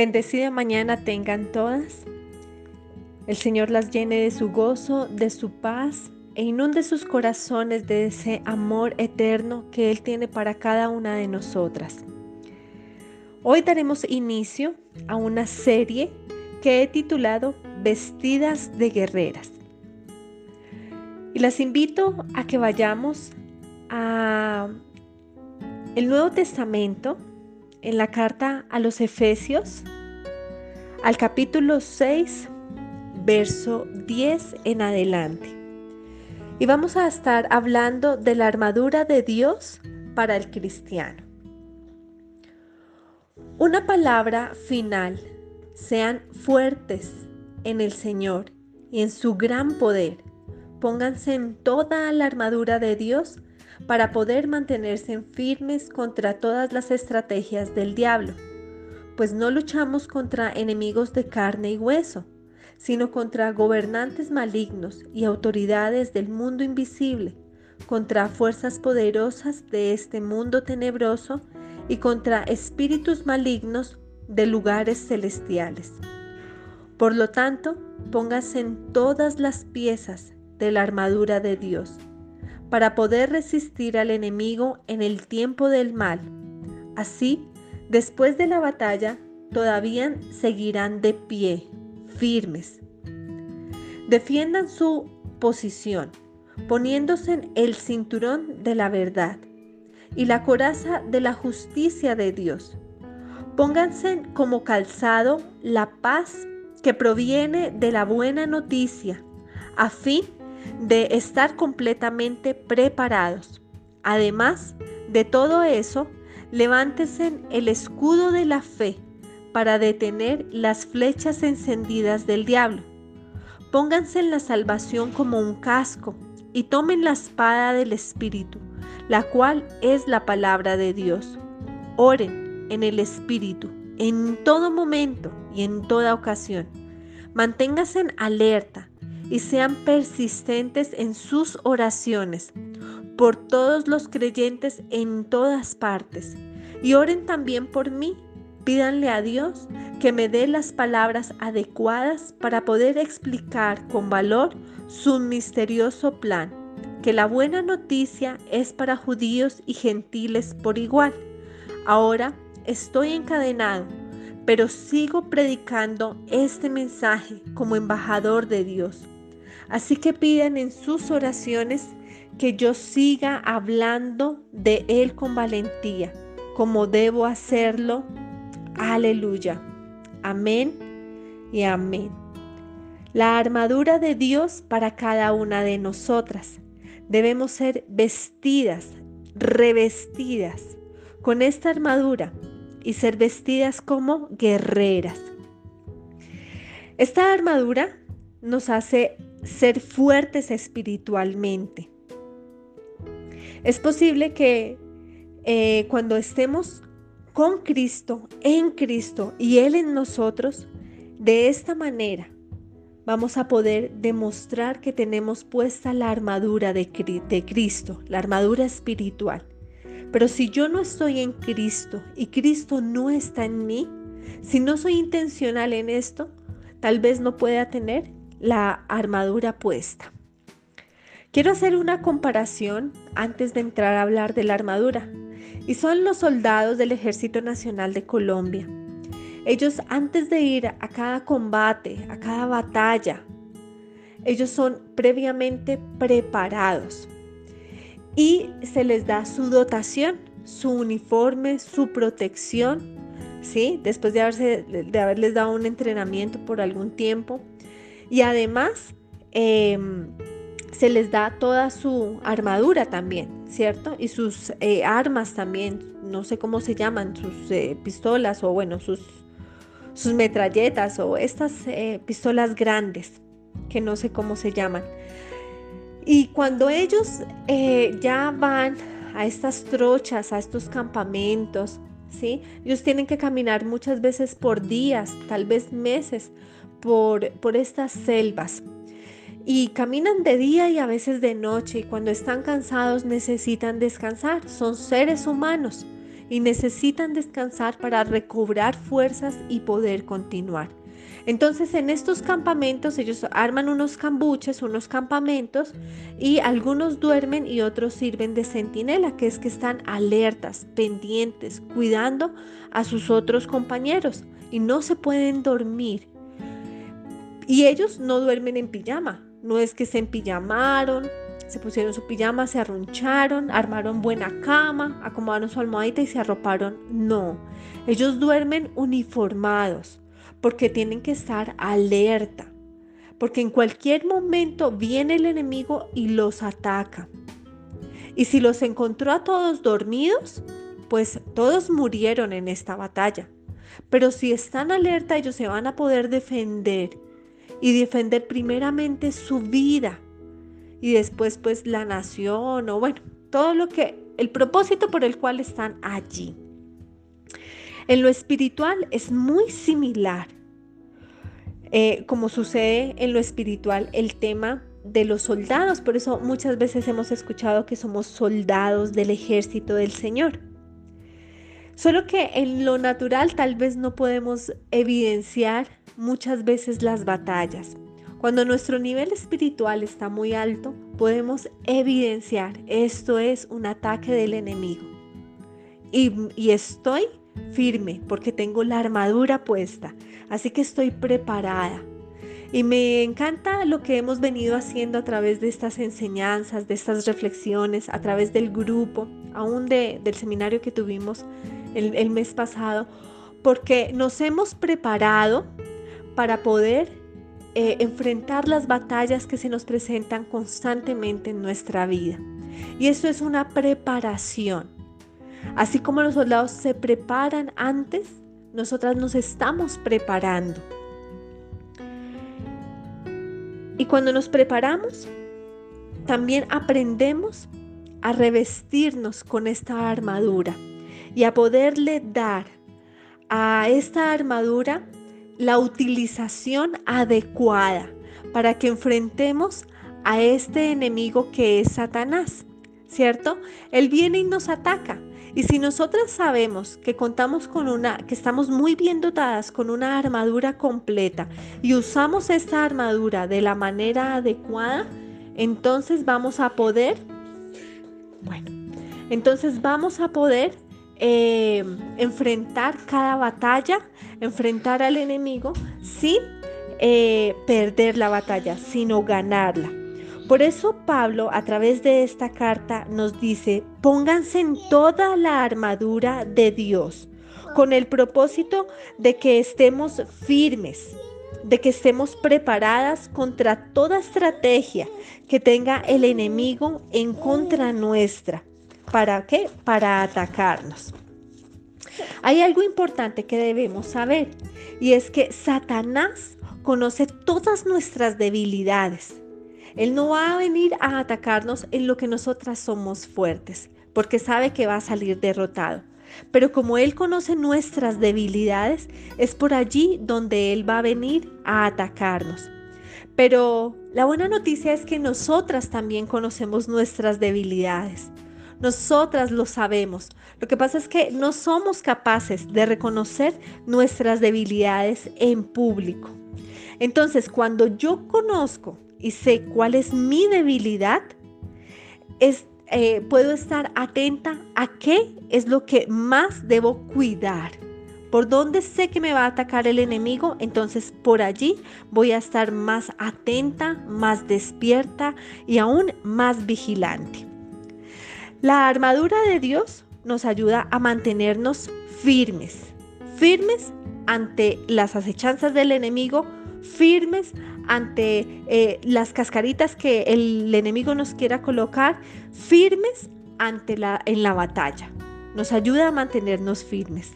Bendecida mañana tengan todas. El Señor las llene de su gozo, de su paz e inunde sus corazones de ese amor eterno que Él tiene para cada una de nosotras. Hoy daremos inicio a una serie que he titulado Vestidas de Guerreras. Y las invito a que vayamos a el Nuevo Testamento en la carta a los Efesios, al capítulo 6, verso 10 en adelante. Y vamos a estar hablando de la armadura de Dios para el cristiano. Una palabra final, sean fuertes en el Señor y en su gran poder. Pónganse en toda la armadura de Dios para poder mantenerse firmes contra todas las estrategias del diablo, pues no luchamos contra enemigos de carne y hueso, sino contra gobernantes malignos y autoridades del mundo invisible, contra fuerzas poderosas de este mundo tenebroso y contra espíritus malignos de lugares celestiales. Por lo tanto, póngase en todas las piezas de la armadura de Dios para poder resistir al enemigo en el tiempo del mal. Así, después de la batalla, todavía seguirán de pie, firmes. Defiendan su posición, poniéndose en el cinturón de la verdad y la coraza de la justicia de Dios. Pónganse como calzado la paz que proviene de la buena noticia, a fin de estar completamente preparados. Además de todo eso, levántese el escudo de la fe para detener las flechas encendidas del diablo. Pónganse en la salvación como un casco y tomen la espada del Espíritu, la cual es la palabra de Dios. Oren en el Espíritu en todo momento y en toda ocasión. Manténganse alerta y sean persistentes en sus oraciones por todos los creyentes en todas partes. Y oren también por mí. Pídanle a Dios que me dé las palabras adecuadas para poder explicar con valor su misterioso plan, que la buena noticia es para judíos y gentiles por igual. Ahora estoy encadenado, pero sigo predicando este mensaje como embajador de Dios. Así que pidan en sus oraciones que yo siga hablando de Él con valentía, como debo hacerlo. Aleluya. Amén y amén. La armadura de Dios para cada una de nosotras. Debemos ser vestidas, revestidas con esta armadura y ser vestidas como guerreras. Esta armadura nos hace ser fuertes espiritualmente. Es posible que eh, cuando estemos con Cristo, en Cristo y Él en nosotros, de esta manera vamos a poder demostrar que tenemos puesta la armadura de, de Cristo, la armadura espiritual. Pero si yo no estoy en Cristo y Cristo no está en mí, si no soy intencional en esto, tal vez no pueda tener la armadura puesta. Quiero hacer una comparación antes de entrar a hablar de la armadura. Y son los soldados del Ejército Nacional de Colombia. Ellos antes de ir a cada combate, a cada batalla, ellos son previamente preparados. Y se les da su dotación, su uniforme, su protección, ¿sí? Después de, de haberles dado un entrenamiento por algún tiempo. Y además em, se les da toda su armadura también, ¿cierto? Y sus eh, armas también, no sé cómo se llaman, sus eh, pistolas o bueno, sus, sus metralletas o estas eh, pistolas grandes, que no sé cómo se llaman. Y cuando ellos ya van a estas trochas, a estos campamentos, ¿sí? Ellos tienen que caminar muchas veces por días, tal vez meses, por, estas selvas y caminan de día y a veces de noche y cuando están cansados necesitan descansar. Son seres humanos y necesitan descansar para recobrar fuerzas y poder continuar. Entonces en estos campamentos ellos arman unos cambuches, unos campamentos y algunos duermen y otros sirven de centinela, que es que están alertas, pendientes, cuidando a sus otros compañeros y no se pueden dormir. Y ellos no duermen en pijama, no es que se empillamaron, se pusieron su pijama, se arruncharon, armaron buena cama, acomodaron su almohadita y se arroparon. No, ellos duermen uniformados porque tienen que estar alerta, porque en cualquier momento viene el enemigo y los ataca. Y si los encontró a todos dormidos, pues todos murieron en esta batalla. Pero si están alerta, ellos se van a poder defender y defender primeramente su vida y después pues la nación o bueno, todo lo que, el propósito por el cual están allí. En lo espiritual es muy similar, eh, como sucede en lo espiritual, el tema de los soldados. Por eso muchas veces hemos escuchado que somos soldados del ejército del Señor. Solo que en lo natural tal vez no podemos evidenciar muchas veces las batallas. Cuando nuestro nivel espiritual está muy alto, podemos evidenciar esto es un ataque del enemigo. Y, y estoy firme porque tengo la armadura puesta, así que estoy preparada. Y me encanta lo que hemos venido haciendo a través de estas enseñanzas, de estas reflexiones, a través del grupo, aún de, del seminario que tuvimos el, mes pasado, porque nos hemos preparado para poder eh, enfrentar las batallas que se nos presentan constantemente en nuestra vida. Y eso es una preparación. Así como los soldados se preparan antes, nosotras nos estamos preparando. Y cuando nos preparamos, también aprendemos a revestirnos con esta armadura y a poderle dar a esta armadura la utilización adecuada para que enfrentemos a este enemigo que es Satanás, ¿cierto? Él viene y nos ataca, y si nosotras sabemos que contamos con una, que estamos muy bien dotadas con una armadura completa y usamos esta armadura de la manera adecuada, entonces vamos a poder, bueno, entonces vamos a poder eh, enfrentar cada batalla, enfrentar al enemigo sin eh, perder la batalla, sino ganarla. Por eso Pablo a través de esta carta nos dice, pónganse en toda la armadura de Dios, con el propósito de que estemos firmes, de que estemos preparadas contra toda estrategia que tenga el enemigo en contra nuestra. ¿Para qué? Para atacarnos. Hay algo importante que debemos saber y es que Satanás conoce todas nuestras debilidades él no va a venir a atacarnos en lo que nosotras somos fuertes, porque sabe que va a salir derrotado. Pero como Él conoce nuestras debilidades, es por allí donde Él va a venir a atacarnos. Pero la buena noticia es que nosotras también conocemos nuestras debilidades. Nosotras lo sabemos. Lo que pasa es que no somos capaces de reconocer nuestras debilidades en público. Entonces, cuando yo conozco y sé cuál es mi debilidad, es, eh, puedo estar atenta a qué es lo que más debo cuidar. Por dónde sé que me va a atacar el enemigo, entonces por allí voy a estar más atenta, más despierta y aún más vigilante. La armadura de Dios nos ayuda a mantenernos firmes, firmes ante las acechanzas del enemigo, firmes ante eh, las cascaritas que el enemigo nos quiera colocar, firmes ante la, en la batalla. Nos ayuda a mantenernos firmes.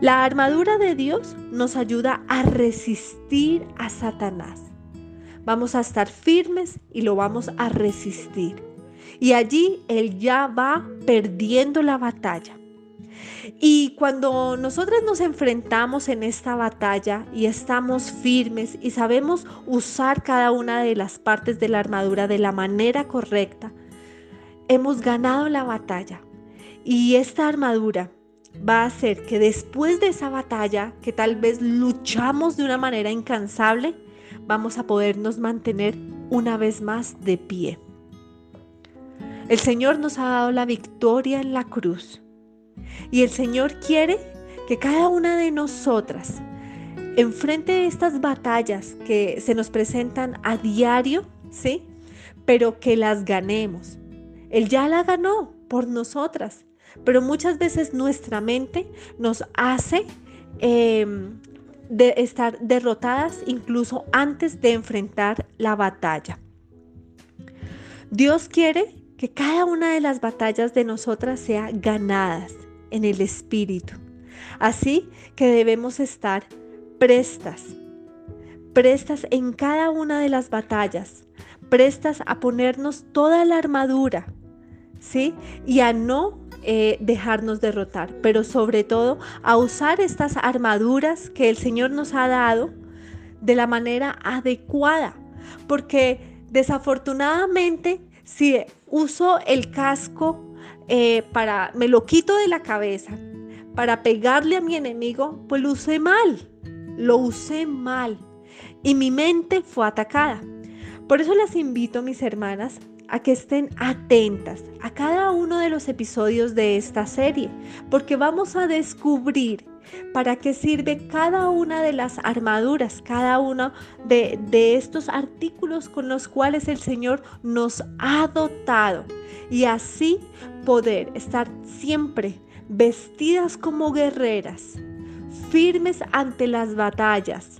La armadura de Dios nos ayuda a resistir a Satanás. Vamos a estar firmes y lo vamos a resistir. Y allí Él ya va perdiendo la batalla. Y cuando nosotras nos enfrentamos en esta batalla y estamos firmes y sabemos usar cada una de las partes de la armadura de la manera correcta, hemos ganado la batalla. Y esta armadura va a hacer que después de esa batalla, que tal vez luchamos de una manera incansable, vamos a podernos mantener una vez más de pie. El Señor nos ha dado la victoria en la cruz y el Señor quiere que cada una de nosotras, enfrente de estas batallas que se nos presentan a diario, ¿sí? Pero que las ganemos. Él ya la ganó por nosotras, pero muchas veces nuestra mente nos hace em, de estar derrotadas incluso antes de enfrentar la batalla. Dios quiere que cada una de las batallas de nosotras sea ganadas en el Espíritu. Así que debemos estar prestas, prestas en cada una de las batallas, prestas a ponernos toda la armadura, ¿sí? Y a no eh, dejarnos derrotar, pero sobre todo a usar estas armaduras que el Señor nos ha dado de la manera adecuada, porque desafortunadamente si uso el casco eh, para, me lo quito de la cabeza para pegarle a mi enemigo, pues lo usé mal, lo usé mal y mi mente fue atacada. Por eso las invito, mis hermanas, a que estén atentas cada uno de los episodios de esta serie, porque vamos a descubrir para qué sirve cada una de las armaduras, cada uno de, de estos artículos con los cuales el Señor nos ha dotado. Y así poder estar siempre vestidas como guerreras, firmes ante las batallas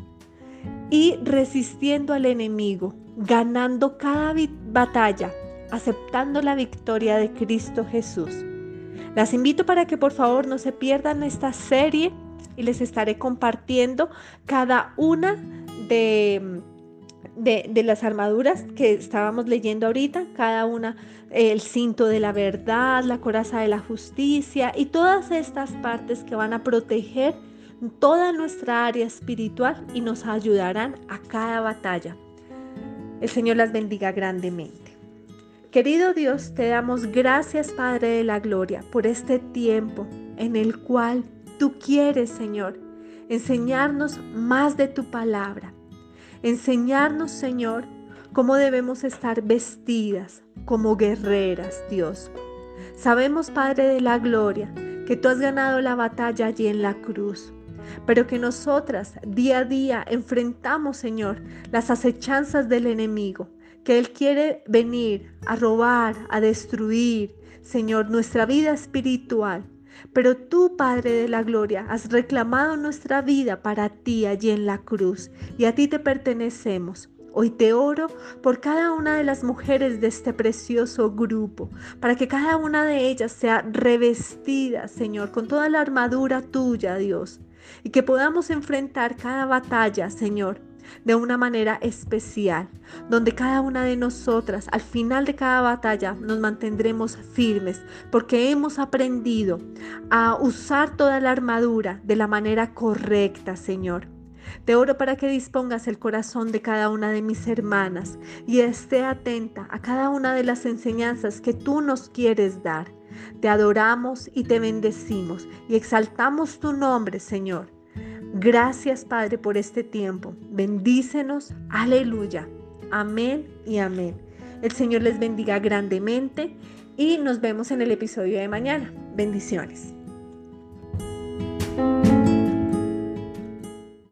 y resistiendo al enemigo, ganando cada batalla aceptando la victoria de Cristo Jesús. Las invito para que por favor no se pierdan esta serie y les estaré compartiendo cada una de, de, las armaduras que estábamos leyendo ahorita, cada una, el cinto de la verdad, la coraza de la justicia y todas estas partes que van a proteger toda nuestra área espiritual y nos ayudarán a cada batalla. El Señor las bendiga grandemente. Querido Dios, te damos gracias, Padre de la Gloria, por este tiempo en el cual tú quieres, Señor, enseñarnos más de tu palabra. Enseñarnos, Señor, cómo debemos estar vestidas como guerreras, Dios. Sabemos, Padre de la Gloria, que tú has ganado la batalla allí en la cruz, pero que nosotras día a día enfrentamos, Señor, las acechanzas del enemigo que Él quiere venir a robar, a destruir, Señor, nuestra vida espiritual. Pero tú, Padre de la Gloria, has reclamado nuestra vida para ti allí en la cruz y a ti te pertenecemos. Hoy te oro por cada una de las mujeres de este precioso grupo, para que cada una de ellas sea revestida, Señor, con toda la armadura tuya, Dios, y que podamos enfrentar cada batalla, Señor, de una manera especial, donde cada una de nosotras al final de cada batalla nos mantendremos firmes, porque hemos aprendido a usar toda la armadura de la manera correcta, Señor. Te oro para que dispongas el corazón de cada una de mis hermanas y esté atenta a cada una de las enseñanzas que tú nos quieres dar. Te adoramos y te bendecimos y exaltamos tu nombre, Señor. Gracias Padre por este tiempo. Bendícenos. Aleluya. Amén y amén. El Señor les bendiga grandemente y nos vemos en el episodio de mañana. Bendiciones.